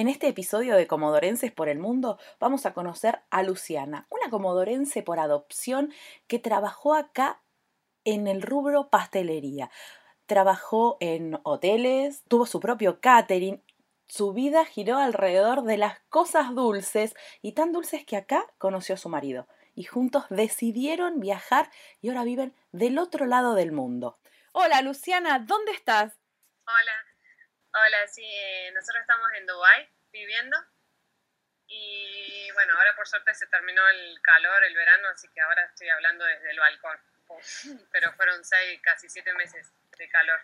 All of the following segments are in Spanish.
En este episodio de Comodorenses por el Mundo vamos a conocer a Luciana, una comodorense por adopción que trabajó acá en el rubro pastelería. Trabajó en hoteles, tuvo su propio catering. Su vida giró alrededor de las cosas dulces y tan dulces que acá conoció a su marido. Y juntos decidieron viajar y ahora viven del otro lado del mundo. Hola Luciana, ¿dónde estás? Hola, Hola, sí, eh, nosotros estamos en Dubai viviendo y bueno, ahora por suerte se terminó el calor, el verano, así que ahora estoy hablando desde el balcón, pero fueron seis, casi siete meses de calor.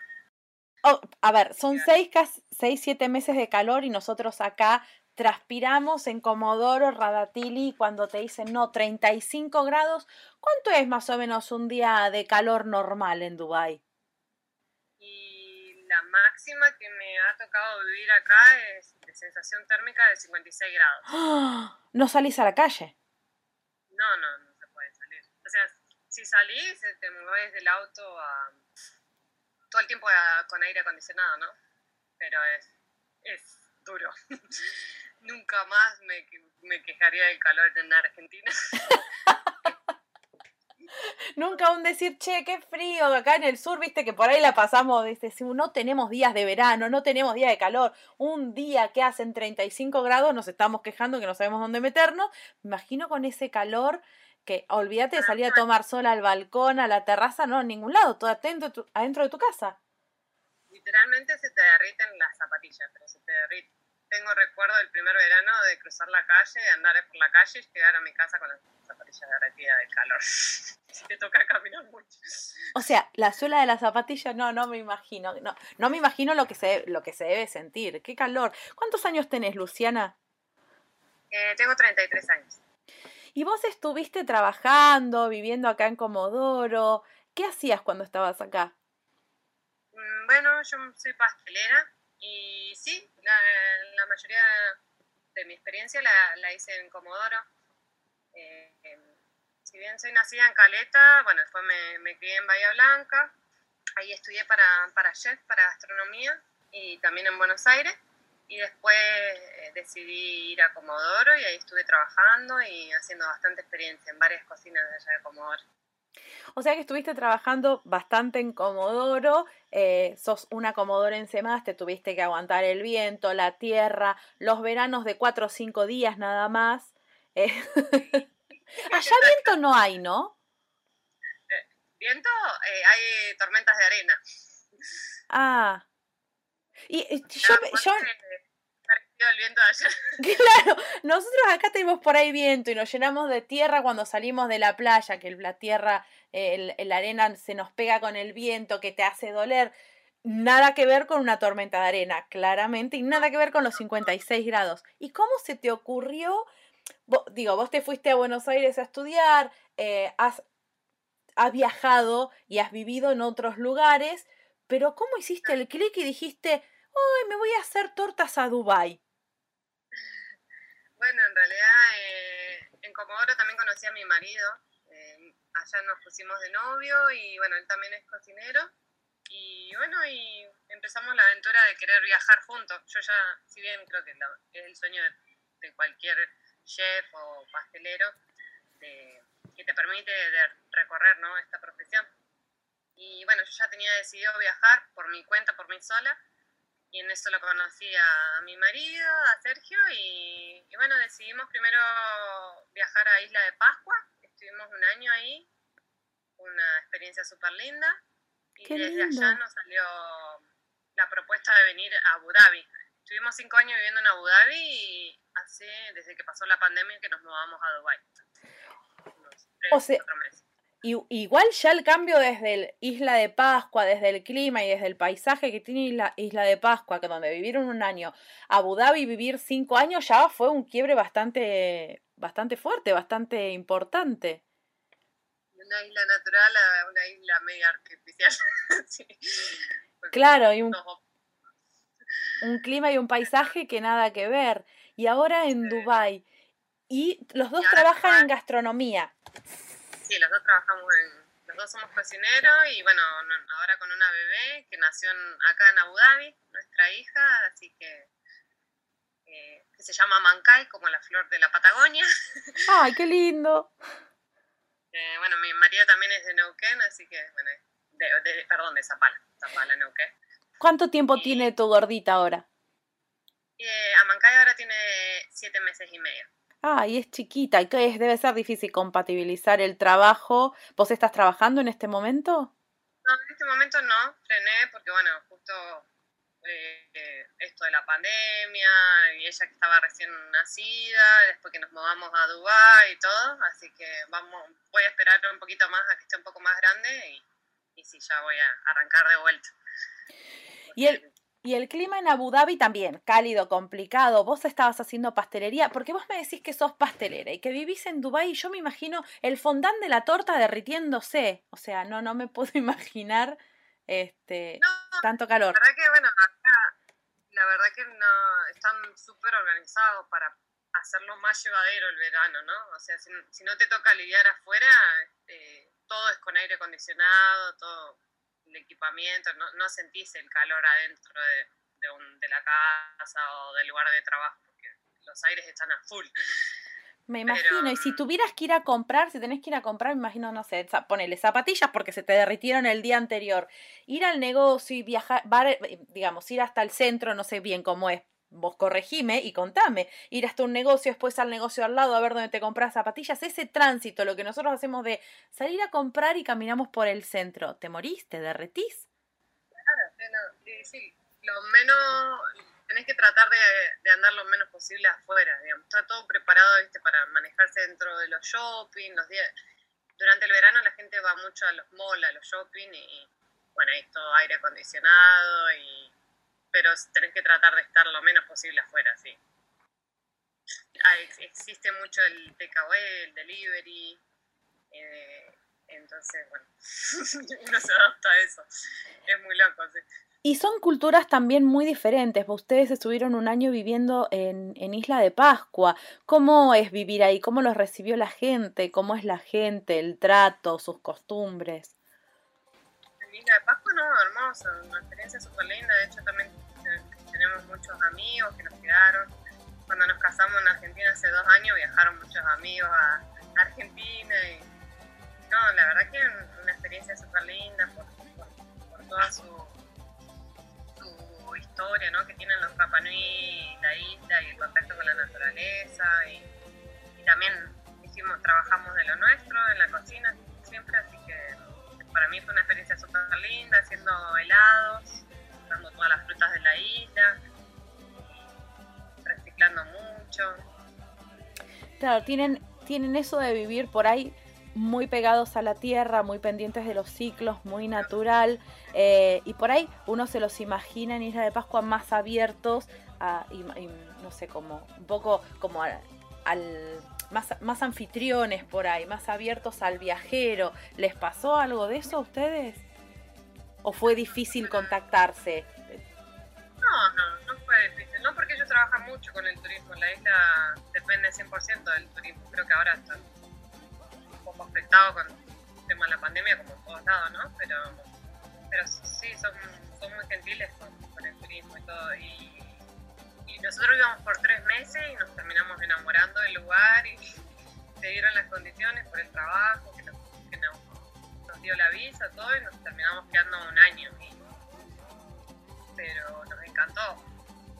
Oh, a ver, son seis, seis, siete meses de calor y nosotros acá transpiramos en Comodoro, Radatili, cuando te dicen no, 35 grados. ¿Cuánto es más o menos un día de calor normal en Dubái? Máxima que me ha tocado vivir acá es de sensación térmica de 56 grados. ¿No salís a la calle? No, no, no se puede salir. O sea, si salís, eh, te mueves del auto a, todo el tiempo con aire acondicionado, ¿no? Pero es, es duro. Nunca más me, me quejaría del calor en Argentina. Nunca un decir, che, qué frío, acá en el sur, viste que por ahí la pasamos, dice, no tenemos días de verano, no tenemos días de calor, un día que hacen 35 grados nos estamos quejando que no sabemos dónde meternos, me imagino con ese calor que olvídate de salir a tomar sol al balcón, a la terraza, no, en ningún lado, todo adentro, adentro de tu casa. Literalmente se te derriten las zapatillas, pero se te derriten tengo recuerdo del primer verano de cruzar la calle, andar por la calle y llegar a mi casa con las zapatillas derretidas de calor. te toca caminar mucho. O sea, la suela de la zapatilla, no, no me imagino. No, no me imagino lo que, se, lo que se debe sentir. Qué calor. ¿Cuántos años tenés, Luciana? Eh, tengo 33 años. ¿Y vos estuviste trabajando, viviendo acá en Comodoro? ¿Qué hacías cuando estabas acá? Mm, bueno, yo soy pastelera y sí, la, mayoría de mi experiencia la, hice en Comodoro. Eh, si bien soy nacida en Caleta, bueno, después me, me crié en Bahía Blanca. Ahí estudié para, para chef, para gastronomía y también en Buenos Aires. Y después eh, decidí ir a Comodoro y ahí estuve trabajando y haciendo bastante experiencia en varias cocinas de allá de Comodoro. O sea que estuviste trabajando bastante en Comodoro, eh, sos una comodorense más, te tuviste que aguantar el viento, la tierra, los veranos de cuatro o cinco días nada más. Eh, allá viento no hay, ¿no? Eh, viento, hay tormentas de arena. Ah. Y, yo, yo, Claro, nosotros acá tenemos por ahí viento y nos llenamos de tierra cuando salimos de la playa, que la tierra, la arena se nos pega con el viento, que te hace doler. Nada que ver con una tormenta de arena, claramente, y nada que ver con los 56 grados. ¿Y cómo se te ocurrió? digo, vos te fuiste a Buenos Aires a estudiar, eh, has, has viajado y has vivido en otros lugares, pero ¿cómo hiciste el clic y dijiste, ¡ay, me voy a hacer tortas a Dubai? Bueno, en realidad eh, en Comodoro también conocí a mi marido. Eh, allá nos pusimos de novio y bueno, él también es cocinero. Y bueno, y empezamos la aventura de querer viajar juntos. Yo ya, si bien creo que es el sueño de, cualquier chef o pastelero, que te permite recorrer ¿no? esta profesión. Y bueno, yo ya tenía decidido viajar por mi cuenta, por mí sola y en eso lo conocí a mi marido, a Sergio, y, bueno, decidimos primero viajar a Isla de Pascua, estuvimos un año ahí, una experiencia súper linda, y desde allá nos salió la propuesta de venir a Abu Dhabi. Estuvimos cinco años viviendo en Abu Dhabi y así, desde que pasó la pandemia, que nos mudamos a Dubái. o sea, Y, igual ya el cambio desde el Isla de Pascua, desde el clima y desde el paisaje que tiene Isla, Isla de Pascua, que donde vivieron un año, Abu Dhabi vivir cinco años ya fue un quiebre bastante, bastante fuerte, bastante importante. Una isla natural a una isla media artificial. Claro, y un, un clima y un paisaje que nada que ver. Y ahora en Dubai y los dos trabajan en gastronomía. Sí, los dos trabajamos en, los dos somos cocineros y bueno, ahora con una bebé que nació acá en Abu Dhabi, nuestra hija, así que eh, que se llama Mancay, como la flor de la Patagonia. ¡Ay, qué lindo! Eh, bueno, mi marido también es de Neuquén, así que, bueno, de, perdón, de Zapala, Zapala, Neuquén. ¿Cuánto tiempo tiene tu gordita ahora? Eh, Amancay ahora tiene siete meses y medio. Ah, y es chiquita, y que es, debe ser difícil compatibilizar el trabajo. ¿Vos estás trabajando en este momento? No, en este momento no, frené porque bueno, justo eh, esto de la pandemia y ella que estaba recién nacida, después que nos mudamos a Dubái y todo, así que vamos, voy a esperar un poquito más a que esté un poco más grande y, y sí, ya voy a arrancar de vuelta. Y el, y el clima en Abu Dhabi también, cálido, complicado. Vos estabas haciendo pastelería, porque vos me decís que sos pastelera y que vivís en Dubái y yo me imagino el fondant de la torta derritiéndose. O sea, no, no me puedo imaginar este tanto calor. La verdad que, bueno, la verdad que no, están súper organizados para hacerlo más llevadero el verano, ¿no? O sea, si, no te toca lidiar afuera, este, todo es con aire acondicionado, todo el equipamiento, no, no sentís el calor adentro de, un, de la casa o del lugar de trabajo, porque los aires están a full. Me imagino, y si tuvieras que ir a comprar, si tenés que ir a comprar, me imagino, no sé, ponele zapatillas porque se te derritieron el día anterior, ir al negocio y viajar, digamos, ir hasta el centro, no sé bien cómo es, vos corregime y contame, ir hasta un negocio, después al negocio al lado a ver dónde te compras zapatillas, ese tránsito, lo que nosotros hacemos de salir a comprar y caminamos por el centro, ¿te morís? ¿Te derretís? Claro, sí, lo menos, tenés que tratar de, andar lo menos posible afuera, digamos, está todo preparado, viste, para manejarse dentro de los shopping, los días, durante el verano la gente va mucho a los malls, a los shopping y, bueno, hay todo aire acondicionado y pero tenés que tratar de estar lo menos posible afuera, sí. Ah, existe mucho el takeaway, el delivery, eh, entonces, bueno, uno se adapta a eso. Es muy loco. Y son culturas también muy diferentes. Ustedes estuvieron un año viviendo en, en, Isla de Pascua. ¿Cómo es vivir ahí? ¿Cómo los recibió la gente? ¿Cómo es la gente, el trato, sus costumbres? Isla de Pascua, no, hermoso. Una experiencia súper linda. De hecho, también tenemos muchos amigos que nos quedaron. Cuando nos casamos en Argentina hace dos años viajaron muchos amigos a, Argentina y no, la verdad que una experiencia súper linda por, toda su, historia ¿no? que tienen los Rapanui, la isla y el contacto con la naturaleza y, también hicimos, trabajamos de lo nuestro en la cocina siempre, así para mí fue una experiencia súper linda haciendo helados usando todas las frutas de la isla, reciclando mucho. Claro, tienen, tienen eso de vivir por ahí muy pegados a la tierra, muy pendientes de los ciclos, muy natural. Eh, y por ahí uno se los imagina en Isla de Pascua más abiertos, y, no sé, como un poco como al, más, más anfitriones por ahí, más abiertos al viajero. ¿Les pasó algo de eso a ustedes? ¿O fue difícil contactarse? No, no, no fue difícil. No porque ellos trabajan mucho con el turismo. La isla depende 100% del turismo. Creo que ahora está un poco afectado con el tema de la pandemia, como en todos lados, ¿no? Pero, pero sí, son, son muy gentiles con, el turismo y todo. Nosotros íbamos por tres meses y nos terminamos enamorando del lugar y se dieron las condiciones por el trabajo, que nos, dio la visa, todo, y nos terminamos quedando un año. pero nos encantó.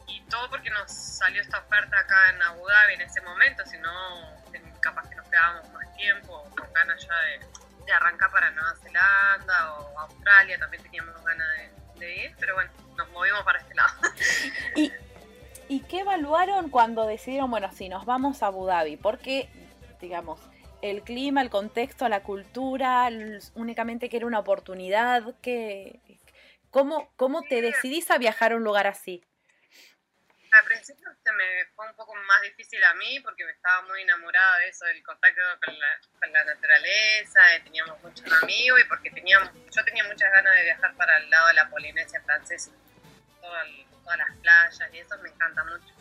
Y todo porque nos salió esta oferta acá en Abu Dhabi en ese momento, si no, capaz que nos quedábamos más tiempo, con ganas ya de, arrancar para Nueva Zelanda o Australia, también teníamos ganas de, ir, pero bueno, nos movimos para este lado. ¿Y, ¿Y qué evaluaron cuando decidieron, bueno, si nos vamos a Abu Dhabi? Porque, digamos, el clima, el contexto, la cultura, únicamente que era una oportunidad? que ¿Cómo, ¿Cómo te decidís a viajar a un lugar así? Al principio se me fue un poco más difícil a mí porque me estaba muy enamorada de eso, del contacto con la, con la naturaleza, teníamos muchos amigos y porque teníamos, yo tenía muchas ganas de viajar para el lado de la Polinesia francesa, todas las playas y eso me encanta mucho.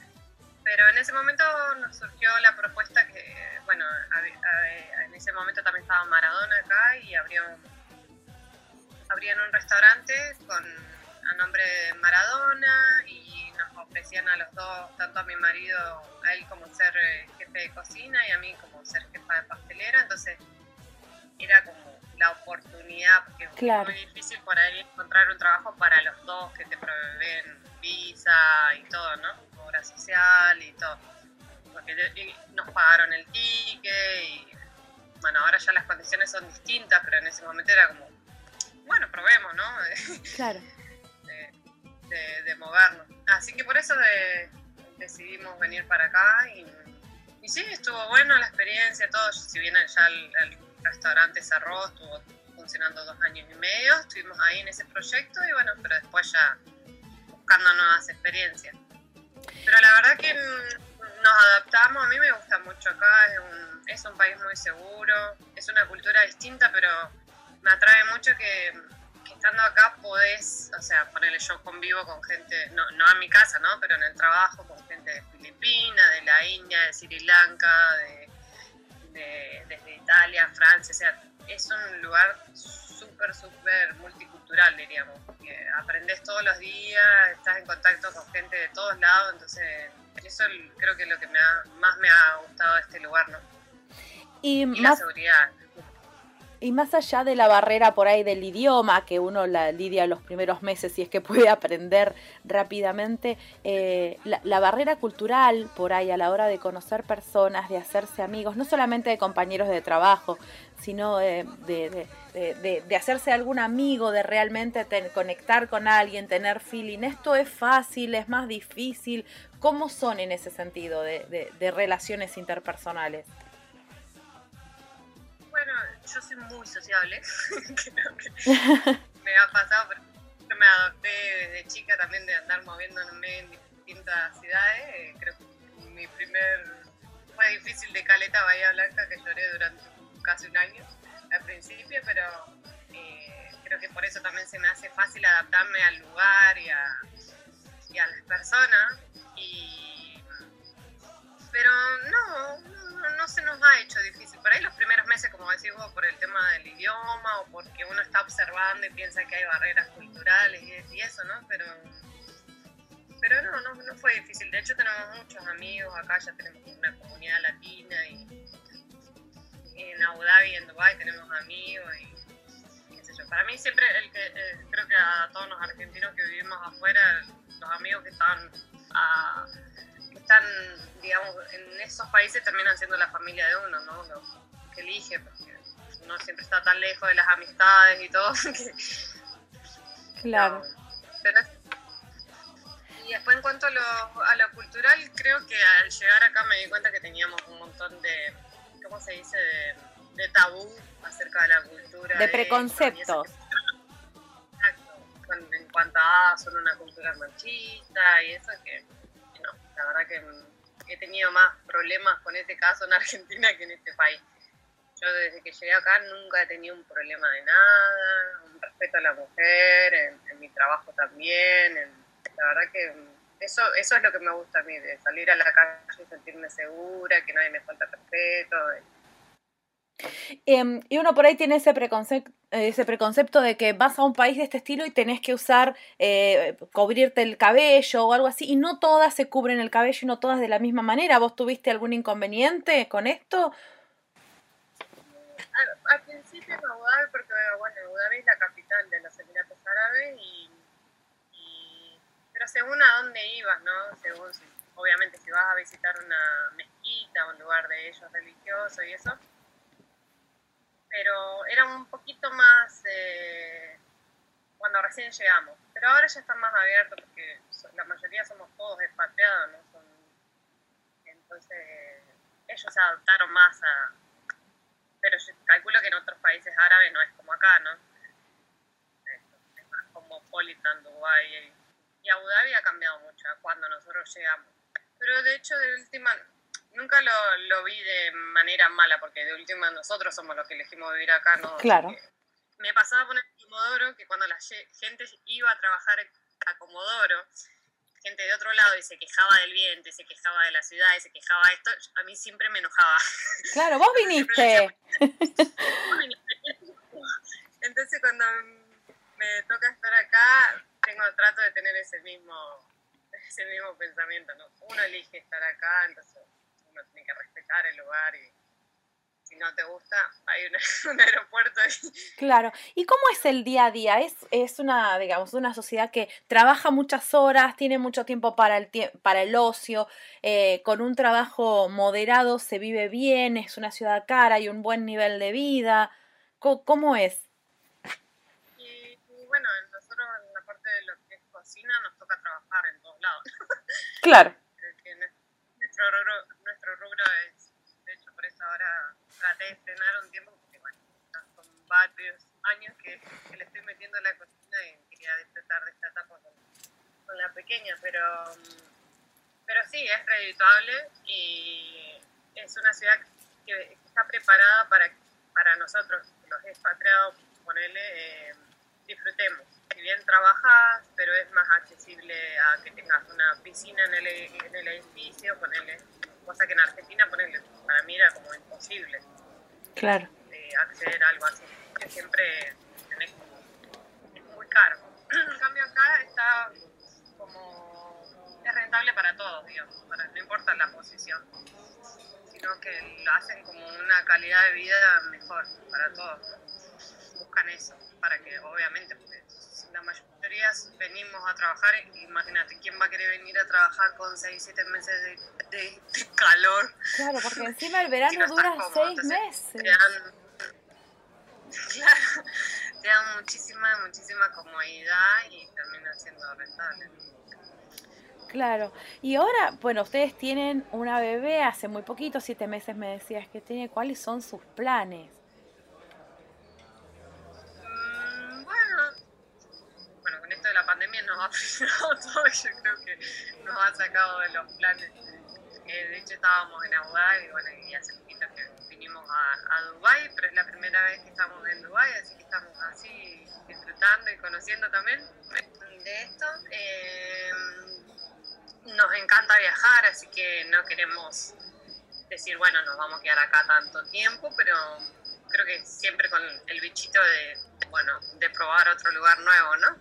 Pero en ese momento nos surgió la propuesta que, bueno, en ese momento también estaba Maradona acá y abrió, abrían un restaurante con a nombre de Maradona y ofrecían a los dos, tanto a mi marido, a él como ser eh, jefe de cocina y a mí como ser jefa de pastelera, entonces era como la oportunidad, porque es muy difícil por ahí encontrar un trabajo para los dos que te proveen visa y todo, ¿no? Obra social y todo. Porque nos pagaron el ticket y bueno, ahora ya las condiciones son distintas, pero en ese momento era como, bueno, probemos, ¿no? Claro. de, de movernos. Así que por eso decidimos venir para acá y, sí, estuvo bueno la experiencia, todo, si bien ya el, restaurante cerró, estuvo funcionando dos años y medio, estuvimos ahí en ese proyecto y bueno, pero después ya buscando nuevas experiencias. Pero la verdad que nos adaptamos, a mí me gusta mucho acá, es un, es un país muy seguro, es una cultura distinta, pero me atrae mucho que estando acá podés, o sea, ponerle yo convivo con gente, no, no en mi casa, ¿no? Pero en el trabajo con gente de Filipinas, de la India, de Sri Lanka, de, desde Italia, Francia, o sea, es un lugar súper, súper multicultural, diríamos, porque aprendes todos los días, estás en contacto con gente de todos lados, entonces eso creo que es lo que me más me ha gustado de este lugar, ¿no? Y, la seguridad. Y más allá de la barrera por ahí del idioma, que uno la lidia los primeros meses y es que puede aprender rápidamente, eh, la, barrera cultural por ahí a la hora de conocer personas, de hacerse amigos, no solamente de compañeros de trabajo, sino de, de, hacerse algún amigo, de realmente conectar con alguien, tener feeling. Esto es fácil, es más difícil. ¿Cómo son en ese sentido de relaciones interpersonales? Yo soy muy sociable, me ha pasado, yo me adopté desde chica también de andar moviéndome en distintas ciudades, eh, creo que mi primer, fue difícil de Caleta Bahía Blanca, que lloré durante casi un año al principio, pero eh, creo que por eso también se me hace fácil adaptarme al lugar y a, y a las personas, y, pero no, no se nos ha hecho difícil. Por ahí los primeros meses, como decís vos, por el tema del idioma o porque uno está observando y piensa que hay barreras culturales y, eso, ¿no? Pero, pero no, no, fue difícil. De hecho, tenemos muchos amigos acá, ya tenemos una comunidad latina y, en Abu Dhabi en Dubai tenemos amigos y qué sé yo. Para mí siempre, el que, eh, creo que a todos los argentinos que vivimos afuera, los amigos que están... A, están, digamos, en esos países terminan siendo la familia de uno, ¿no? Lo que elige, porque uno siempre está tan lejos de las amistades y todo. claro. y después en cuanto a lo, a lo cultural, creo que al llegar acá me di cuenta que teníamos un montón de, ¿cómo se dice?, de, tabú acerca de la cultura. De, preconceptos. en cuanto a ah, son una cultura machista y eso que la verdad que he tenido más problemas con este caso en Argentina que en este país. Yo desde que llegué acá nunca he tenido un problema de nada, un respeto a la mujer, en, mi trabajo también. la verdad que eso, eso es lo que me gusta a mí, de salir a la calle y sentirme segura, que nadie me falta respeto. Em, y uno por ahí tiene ese preconcepto, ese preconcepto de que vas a un país de este estilo y tenés que usar, eh, cubrirte el cabello o algo así, y no todas se cubren el cabello y no todas de la misma manera. ¿Vos tuviste algún inconveniente con esto? Al, principio en Abu Dhabi, porque bueno, Abu Dhabi es la capital de los Emiratos Árabes, y, pero según a dónde ibas, ¿no? Según, obviamente, si vas a visitar una mezquita, un lugar de ellos religioso y eso, pero era un poquito más eh, cuando recién llegamos. Pero ahora ya están más abiertos porque la mayoría somos todos expatriados, ¿no? Son, entonces ellos se adaptaron más a... Pero calculo que en otros países árabes no es como acá, ¿no? Es más cosmopolitan, Dubái. Y Abu Dhabi ha cambiado mucho cuando nosotros llegamos. Pero de hecho, de última, nunca lo, lo, vi de manera mala, porque de última nosotros somos los que elegimos vivir acá, ¿no? Claro. Me pasaba con el Comodoro que cuando la gente iba a trabajar a Comodoro, gente de otro lado y se quejaba del viento, y se quejaba de la ciudad, y se quejaba de esto, a mí siempre me enojaba. Claro, vos viniste. Entonces cuando me toca estar acá, tengo trato de tener ese mismo ese mismo pensamiento, ¿no? Uno elige estar acá, entonces uno tiene que respetar el lugar y si no te gusta, hay un, aeropuerto ahí. Claro. ¿Y cómo es el día a día? Es, es una, digamos, una sociedad que trabaja muchas horas, tiene mucho tiempo para el, para el ocio, eh, con un trabajo moderado se vive bien, es una ciudad cara, y un buen nivel de vida. ¿Cómo, cómo es? Y, bueno, nosotros en la parte de lo que es cocina nos toca trabajar en todos lados. Claro. nuestro, es, de hecho, por eso ahora traté de estrenar un tiempo, porque bueno, son varios años que, le estoy metiendo en la cocina y quería disfrutar de esta etapa con, con la pequeña, pero, pero sí, es redituable y es una ciudad que está preparada para, para nosotros, los expatriados, ponerle, eh, disfrutemos. Si bien trabajas, pero es más accesible a que tengas una piscina en el, en el edificio, ponerle, cosa que en Argentina ponerle, para mí era como imposible. Claro. acceder a algo así, que siempre tenés como, es muy caro. En cambio acá está como, es rentable para todos, digamos, para, no importa la posición, sino que lo hacen como una calidad de vida mejor para todos. Buscan eso, para que obviamente, porque la mayoría venimos a trabajar, imagínate, ¿quién va a querer venir a trabajar con 6, 7 meses de, calor? Claro, porque encima el verano dura 6 meses. Te dan, claro, te dan muchísima, muchísima comodidad y también haciendo rentable. Claro, y ahora, bueno, ustedes tienen una bebé hace muy poquito, siete meses me decías que tiene, ¿cuáles son sus planes? Todo, yo creo que nos ha sacado de los planes. Eh, de hecho estábamos en Abu Dhabi y bueno, y hace poquito que vinimos a, a Dubái, pero es la primera vez que estamos en Dubái, así que estamos así disfrutando y conociendo también de esto. Eh, nos encanta viajar, así que no queremos decir, bueno, nos vamos a quedar acá tanto tiempo, pero creo que siempre con el bichito de, bueno, de probar otro lugar nuevo, ¿no?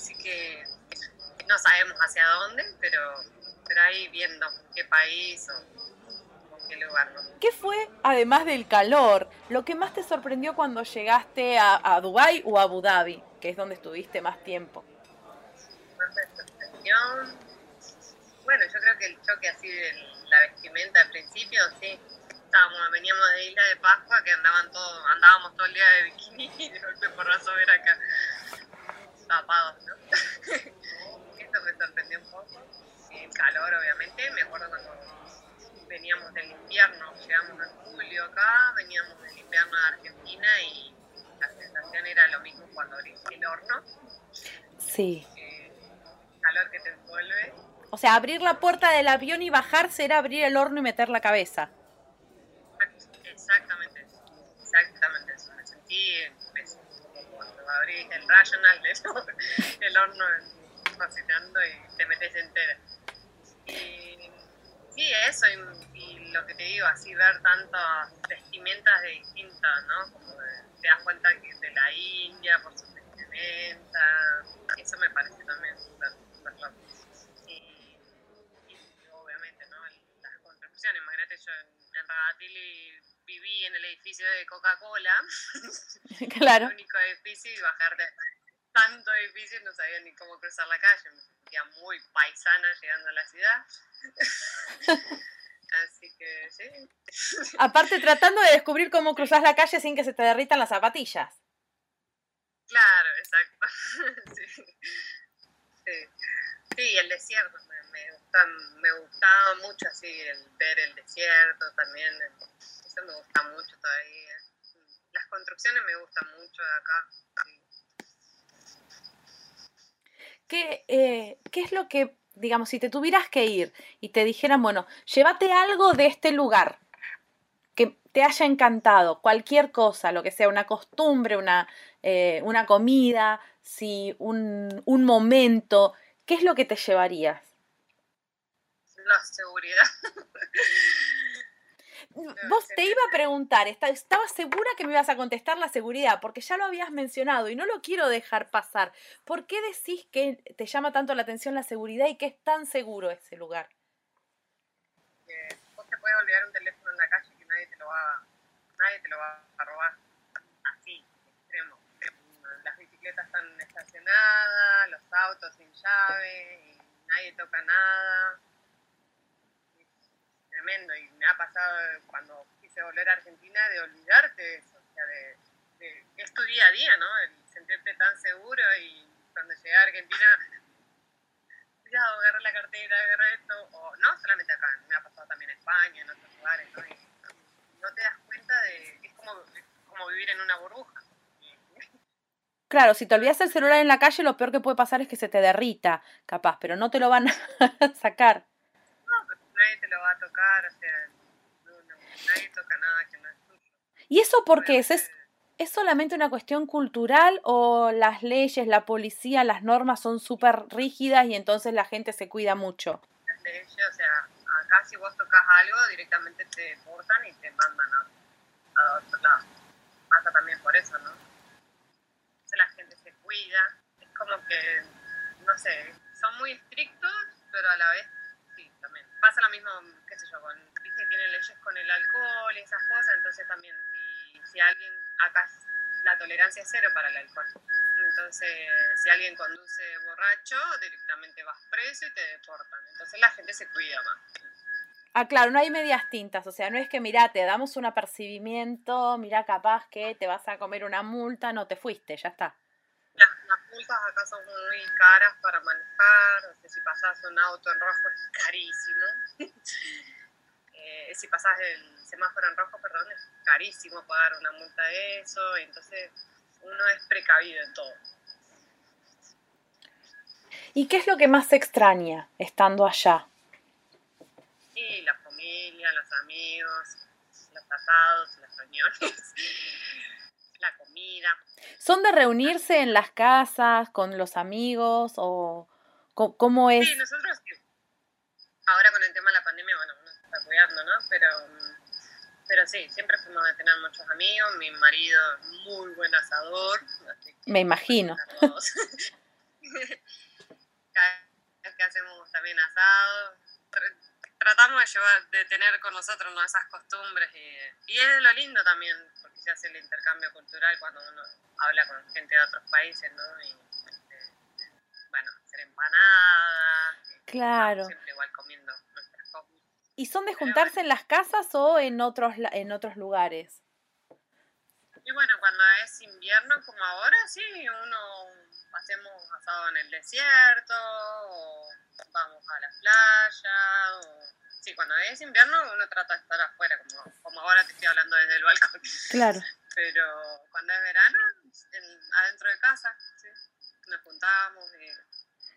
Así que no sabemos hacia dónde, pero, pero ahí viendo qué país o, qué lugar. ¿no? ¿Qué fue, además del calor, lo que más te sorprendió cuando llegaste a, a Dubái o a Abu Dhabi, que es donde estuviste más tiempo? Bueno, yo creo que el choque así de la vestimenta al principio, sí. Estábamos, veníamos de Isla de Pascua que andaban todos, andábamos todo el día de bikini y de golpe por ver acá tapados, ¿no? Esto me sorprendió un poco. El calor, obviamente. Me acuerdo cuando veníamos del invierno, llegamos en julio acá, veníamos del invierno de Argentina y la sensación era lo mismo cuando abrís el horno. Sí. el calor que te envuelve. O sea, abrir la puerta del avión y bajarse era abrir el horno y meter la cabeza. Exactamente eso. Me sentí el rational, el horno cocinando y te metes entera. Y sí, eso, y, lo que te digo, así ver tantas vestimentas de distintas, ¿no? Como te das cuenta que de la India por su vestimenta, eso me parece también súper súper Y, obviamente, ¿no? Las construcciones, imagínate yo en, en Ragatili viví en el edificio de Coca-Cola. Claro. el único edificio y bajar de tanto edificio no sabía ni cómo cruzar la calle. Me sentía muy paisana llegando a la ciudad. Así que sí. Aparte, tratando de descubrir cómo cruzas la calle sin que se te derritan las zapatillas. Claro, exacto. sí. sí. Sí, el desierto me, me, gusta, me gustaba mucho así el ver el desierto también. Eso me gusta mucho todavía. Las construcciones me gustan mucho de acá. ¿qué, eh, ¿qué es lo que, digamos, si te tuvieras que ir y te dijeran, bueno, llévate algo de este lugar que te haya encantado, cualquier cosa, lo que sea, una costumbre, una, eh, una comida, si un, un momento, ¿qué es lo que te llevarías? La seguridad. Vos te iba a preguntar, estaba segura que me ibas a contestar la seguridad, porque ya lo habías mencionado y no lo quiero dejar pasar. ¿Por qué decís que te llama tanto la atención la seguridad y que es tan seguro ese lugar? Que vos te puedes olvidar un teléfono en la calle que nadie te lo va, nadie te lo va a robar. Así, extremo. Las bicicletas están estacionadas, los autos sin llave, y nadie toca nada y me ha pasado cuando quise volver a Argentina de olvidarte de eso, o sea, de, es tu día a día, ¿no? El sentirte tan seguro y cuando llegué a Argentina, cuidado, agarré la cartera, agarré esto, o no solamente acá, me ha pasado también en España, en otros lugares, ¿no? Te das cuenta de, es como, como vivir en una burbuja. Claro, si te olvidas el celular en la calle, lo peor que puede pasar es que se te derrita, capaz, pero no te lo van a sacar nadie te lo va a tocar, o sea, no, no, nadie toca nada que no es tuyo. ¿Y eso por qué es? ¿Es, ¿Es solamente una cuestión cultural o las leyes, la policía, las normas son súper rígidas y entonces la gente se cuida mucho? Las leyes, o sea, acá si vos tocas algo, directamente te deportan y te mandan a, a otro lado. Pasa también por eso, ¿no? Entonces la gente se cuida, es como que, no sé, son muy estrictos, pero a la vez pasa lo mismo, qué sé yo, con, viste, tienen leyes con el alcohol y esas cosas, entonces también si, si alguien, acá la tolerancia es cero para el alcohol. Entonces, si alguien conduce borracho, directamente vas preso y te deportan. Entonces la gente se cuida más. Ah, claro, no hay medias tintas, o sea, no es que, mira, te damos un apercibimiento, mira, capaz que te vas a comer una multa, no te fuiste, ya está. Las, multas acá son muy caras para manejar, o sea, si pasas un auto en rojo es carísimo. eh, si pasas el semáforo en rojo, perdón, es carísimo pagar una multa de eso, entonces uno es precavido en todo. ¿Y qué es lo que más extraña estando allá? Y la familia, los amigos, los pasados, las reuniones, la comida. ¿Son de reunirse en las casas con los amigos o cómo es? Sí, nosotros ahora con el tema de la pandemia, bueno, uno se está cuidando, ¿no? Pero, pero sí, siempre fuimos a tener muchos amigos, mi marido muy buen asador. Me imagino. Cada vez que hacemos también asado, tratamos de, llevar, de tener con nosotros ¿no? esas costumbres y, y es lo lindo también, se hace el intercambio cultural cuando uno habla con gente de otros países, ¿no? Y, este, bueno, hacer empanadas. Claro. Siempre igual comiendo nuestras cosas. ¿Y son de juntarse en las casas o en otros, en otros lugares? Y bueno, cuando es invierno como ahora, sí, uno hacemos asado en el desierto, o vamos a la playa, o... Sí, cuando es invierno uno trata de estar afuera, como, como ahora te estoy hablando desde el balcón. Claro. Pero cuando es verano, adentro de casa, sí, nos juntamos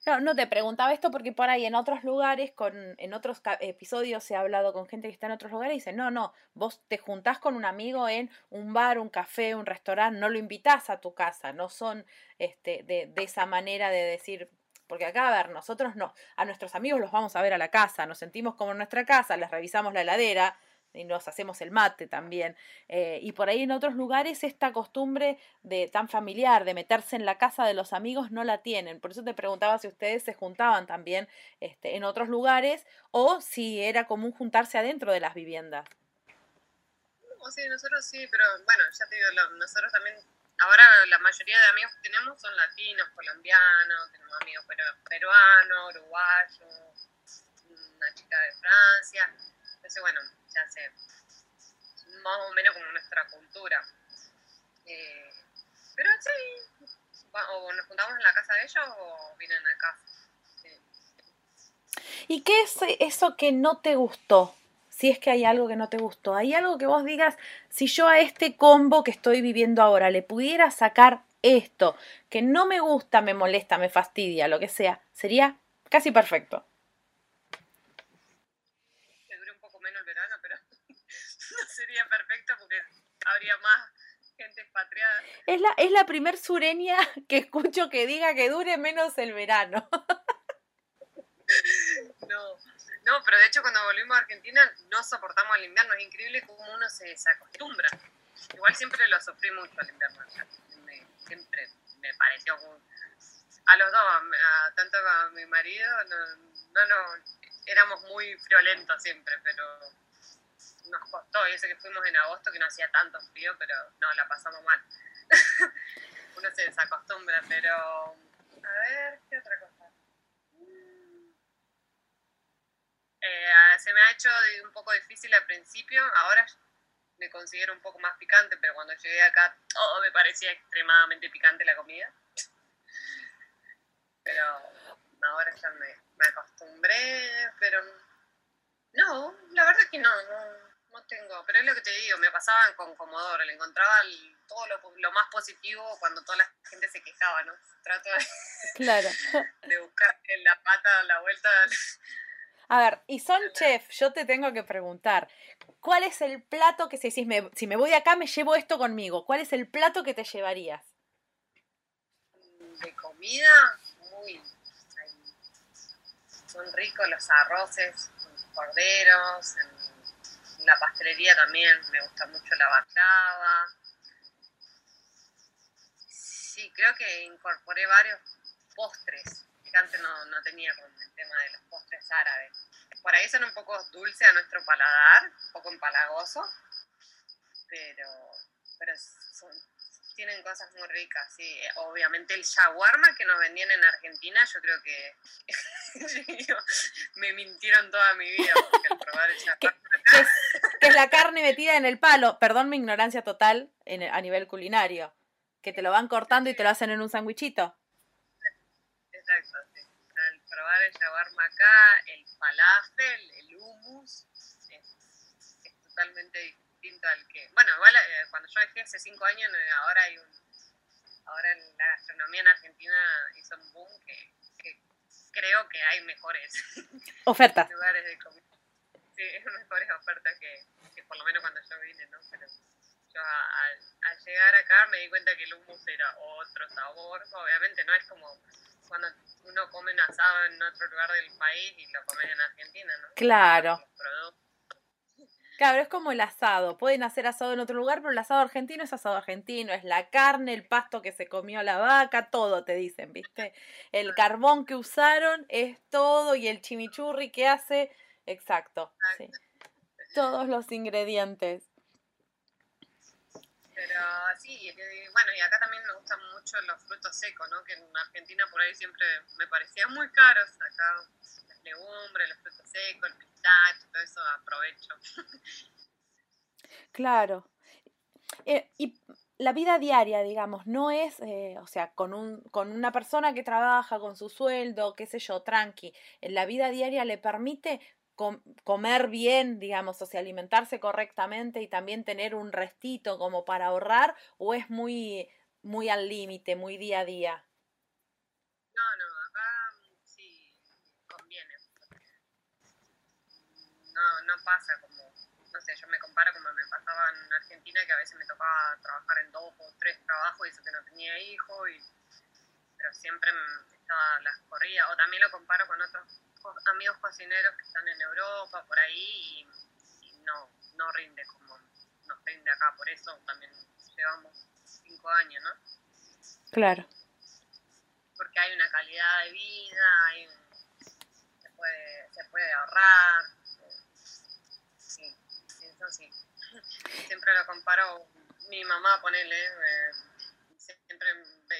no, no te preguntaba esto porque por ahí en otros lugares, con, en otros episodios he hablado con gente que está en otros lugares y dicen, no, no, vos te juntás con un amigo en un bar, un café, un restaurante, no lo invitás a tu casa, no son este, de, de esa manera de decir, porque acá, a ver, nosotros no, a nuestros amigos los vamos a ver a la casa, nos sentimos como en nuestra casa, les revisamos la heladera, y nos hacemos el mate también. Eh, y por ahí en otros lugares esta costumbre de tan familiar, de meterse en la casa de los amigos, no la tienen. Por eso te preguntaba si ustedes se juntaban también este, en otros lugares o si era común juntarse adentro de las viviendas. No, sí, nosotros sí, pero bueno, ya te digo, nosotros también, ahora la mayoría de amigos que tenemos son latinos, colombianos, tenemos amigos peruanos, uruguayos, una chica de Francia entonces, bueno, se hace más o menos como nuestra cultura. Eh, pero sí, o nos juntamos en la casa de ellos o vienen acá. Sí. ¿Y qué es eso que no te gustó? Si es que hay algo que no te gustó. ¿Hay algo que vos digas, si yo a este combo que estoy viviendo ahora le pudiera sacar esto, que no me gusta, me molesta, me fastidia, lo que sea, sería casi perfecto. Que dure un poco menos el verano, pero no sería perfecto porque habría más gente expatriada. Es la, es la primer sureña que escucho que diga que dure menos el verano. No, no, pero de hecho cuando volvimos a Argentina no soportamos el invierno. Es increíble cómo uno se desacostumbra. Igual siempre lo sufrí mucho el invierno. Me, siempre me pareció a los dos, a, tanto a mi marido, no, no, éramos muy friolentos siempre, pero nos costó. Y eso que fuimos en agosto, que no hacía tanto frío, pero no, la pasamos mal. uno se desacostumbra, pero a ver, ¿qué otra cosa? Eh, se me ha hecho un poco difícil al principio, ahora me considero un poco más picante, pero cuando llegué acá todo me parecía extremadamente picante la comida. Pero ahora ya me, acostumbré, pero no, la verdad es que no, no, tengo, pero es lo que te digo, me pasaba con Comodoro, le encontraba todo lo, más positivo cuando toda la gente se quejaba, ¿no? Trato de, claro. de buscar en la pata la vuelta a ver, y son chef, yo te tengo que preguntar, ¿cuál es el plato que si, si, me, si me voy de acá me llevo esto conmigo? ¿Cuál es el plato que te llevarías? De comida, muy... Son ricos los arroces, los corderos, en la pastelería también me gusta mucho la baklava. Sí, creo que incorporé varios postres que antes no, no tenía con el tema de los postres árabes. Por ahí son un poco dulces a nuestro paladar, un poco empalagoso, pero, pero tienen cosas muy ricas, sí. Obviamente el shawarma que nos vendían en Argentina, yo creo que me mintieron toda mi vida porque al probar el shawarma... que, es, la carne metida en el palo, perdón mi ignorancia total en, a nivel culinario, que te lo van cortando y te lo hacen en un sándwichito. Exacto, probar el shawarma acá, el falafel, el hummus, es, totalmente distinto al que... Bueno, igual eh, cuando yo dejé hace cinco años, ahora hay un... Ahora la gastronomía en Argentina hizo un boom que, creo que hay mejores ofertas. lugares de comida. Sí, mejores ofertas que, que por lo menos cuando yo vine, ¿no? Pero yo al, al, llegar acá me di cuenta que el hummus era otro sabor. Obviamente no es como cuando uno come un asado en otro lugar del país y lo comes en Argentina, ¿no? Claro. Claro, es como el asado. Pueden hacer asado en otro lugar, pero el asado argentino es asado argentino. Es la carne, el pasto que se comió la vaca, todo te dicen, ¿viste? El carbón que usaron es todo y el chimichurri que hace. Exacto. Sí. Todos los ingredientes. Pero sí, bueno, y acá también me gustan mucho los frutos secos, ¿no? Que en Argentina por ahí siempre me parecían muy caros. Acá las legumbres, los frutos secos, el pistacho, todo eso aprovecho. Claro. Eh, y la vida diaria, digamos, no es, eh, o sea, con, un, con una persona que trabaja con su sueldo, qué sé yo, tranqui, la vida diaria le permite comer bien, digamos, o sea, alimentarse correctamente y también tener un restito como para ahorrar o es muy, muy al límite, muy día a día? No, no, acá sí conviene. No, no pasa como, no sé, yo me comparo como me pasaba en Argentina que a veces me tocaba trabajar en dos o tres trabajos y eso que no tenía hijo y pero siempre estaba las corridas o también lo comparo con otros amigos cocineros que están en Europa, por ahí, y, no, no rinde como nos rinde acá, por eso también llevamos cinco años, ¿no? Claro. Porque hay una calidad de vida, hay se, puede, se puede ahorrar, sí, eso sí. Siempre lo comparo, mi mamá, ponele, eh, siempre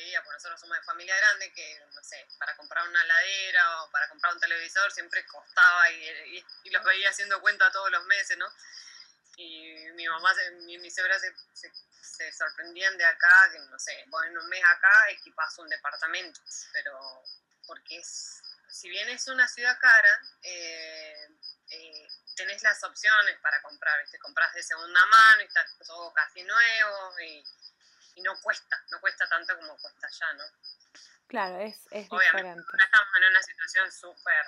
veía, porque nosotros somos de familia grande, que, no sé, para comprar una ladera o para comprar un televisor siempre costaba y, los veía haciendo cuenta todos los meses, ¿no? Y mi mamá y mis se, se, sorprendían de acá, que, no sé, vos en un mes acá equipas un departamento, pero porque es, si bien es una ciudad cara, eh, eh, tenés las opciones para comprar, te compras de segunda mano y está todo casi nuevo y y no cuesta, no cuesta tanto como cuesta allá, ¿no? Claro, es, es Obviamente, diferente. estamos en una situación súper...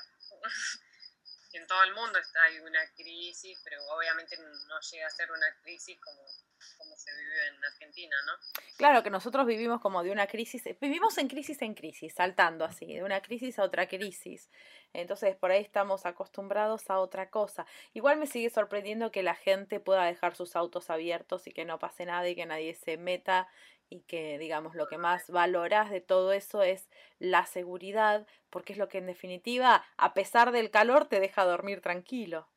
en todo el mundo está, hay una crisis, pero obviamente no llega a ser una crisis como, como se vive en Argentina, ¿no? Claro que nosotros vivimos como de una crisis, vivimos en crisis en crisis, saltando así, de una crisis a otra crisis. Entonces por ahí estamos acostumbrados a otra cosa. Igual me sigue sorprendiendo que la gente pueda dejar sus autos abiertos y que no pase nada y que nadie se meta y que digamos lo que más valoras de todo eso es la seguridad, porque es lo que en definitiva, a pesar del calor, te deja dormir tranquilo.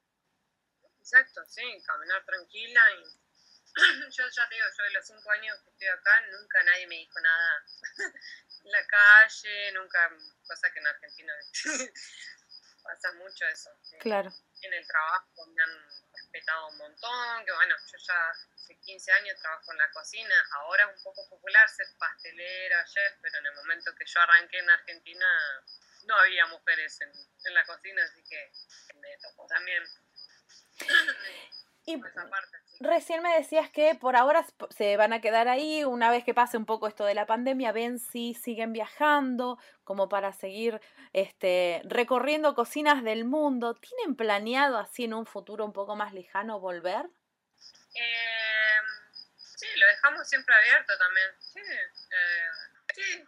Exacto, sí, caminar tranquila y yo ya te digo, yo de los cinco años que estoy acá, nunca nadie me dijo nada en la calle, nunca, cosa que en Argentina pasa mucho eso. Claro. En el trabajo me han respetado un montón, que bueno, yo ya hace 15 años trabajo en la cocina, ahora es un poco popular ser pastelera, chef, pero en el momento que yo arranqué en Argentina no había mujeres en, en la cocina, así que me tocó también. Y recién me decías que por ahora se van a quedar ahí, una vez que pase un poco esto de la pandemia, ven si siguen viajando, como para seguir este, recorriendo cocinas del mundo. ¿Tienen planeado así en un futuro un poco más lejano volver? Eh, lo dejamos siempre abierto también. Sí, eh, sí.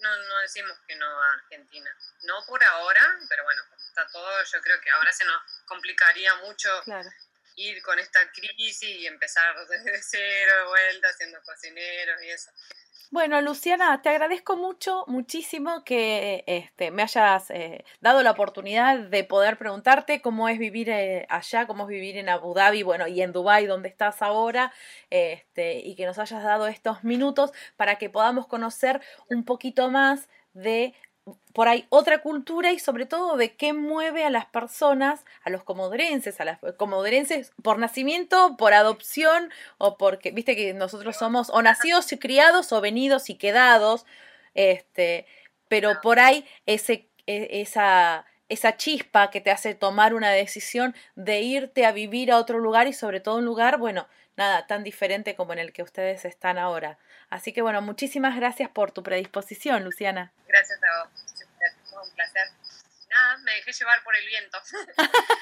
No, no decimos que no a Argentina. No por ahora, pero bueno, está todo, yo creo que ahora se nos complicaría mucho claro ir con esta crisis y empezar desde cero de vuelta siendo cocineros y eso. Bueno, Luciana, te agradezco mucho, muchísimo que este, me hayas eh, dado la oportunidad de poder preguntarte cómo es vivir eh, allá, cómo es vivir en Abu Dhabi, bueno, y en Dubái, donde estás ahora, este, y que nos hayas dado estos minutos para que podamos conocer un poquito más de por ahí otra cultura y sobre todo de qué mueve a las personas, a los comodorenses, a las comodorenses por nacimiento, por adopción o porque, viste que nosotros somos o nacidos y criados o venidos y quedados, este, pero por ahí ese, e, esa, esa chispa que te hace tomar una decisión de irte a vivir a otro lugar y sobre todo un lugar, bueno, nada, tan diferente como en el que ustedes están ahora. Así que bueno, muchísimas gracias por tu predisposición, Luciana. Gracias a vos, fue un placer. Nada, me dejé llevar por el viento.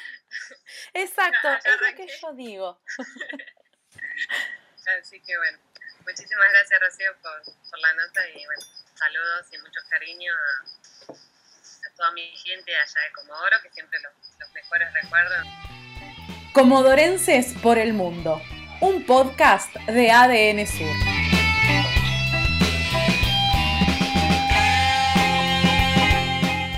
Exacto, es lo que yo digo. Así que bueno, muchísimas gracias Rocío por, por la nota y bueno, saludos y mucho cariño a, a, toda mi gente allá de Comodoro, que siempre los, los mejores recuerdos. Comodorenses por el mundo, un podcast de ADN Sur.